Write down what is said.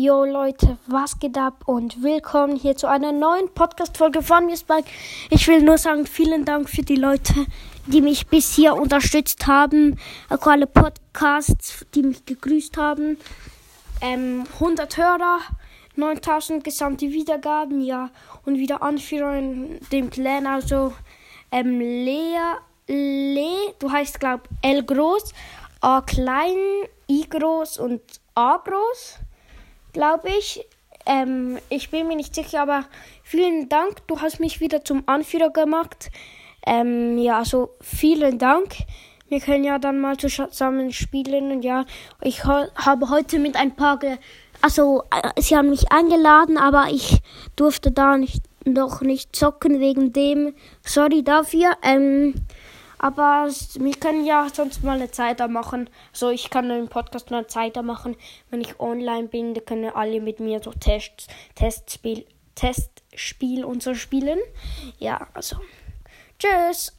Jo Leute, was geht ab und willkommen hier zu einer neuen Podcast-Folge von mir, Spike. Ich will nur sagen, vielen Dank für die Leute, die mich bis hier unterstützt haben. Auch alle Podcasts, die mich gegrüßt haben. Ähm, 100 Hörer, 9000 gesamte Wiedergaben, ja. Und wieder Anführer in dem Clan, also ähm, Lea, Le, du heißt glaub L groß, A klein, I groß und A groß glaube ich. Ähm, ich bin mir nicht sicher, aber vielen Dank. Du hast mich wieder zum Anführer gemacht. Ähm, ja, also vielen Dank. Wir können ja dann mal zusammen spielen. Und ja, ich habe heute mit ein paar, ge also äh, sie haben mich eingeladen, aber ich durfte da nicht, noch nicht zocken wegen dem. Sorry dafür. Ähm, aber wir können ja sonst mal eine Zeit da machen. So, ich kann einen Podcast eine Zeit da machen. Wenn ich online bin, da können alle mit mir so Tests, Testspiel, Testspiel und so spielen. Ja, also. Tschüss.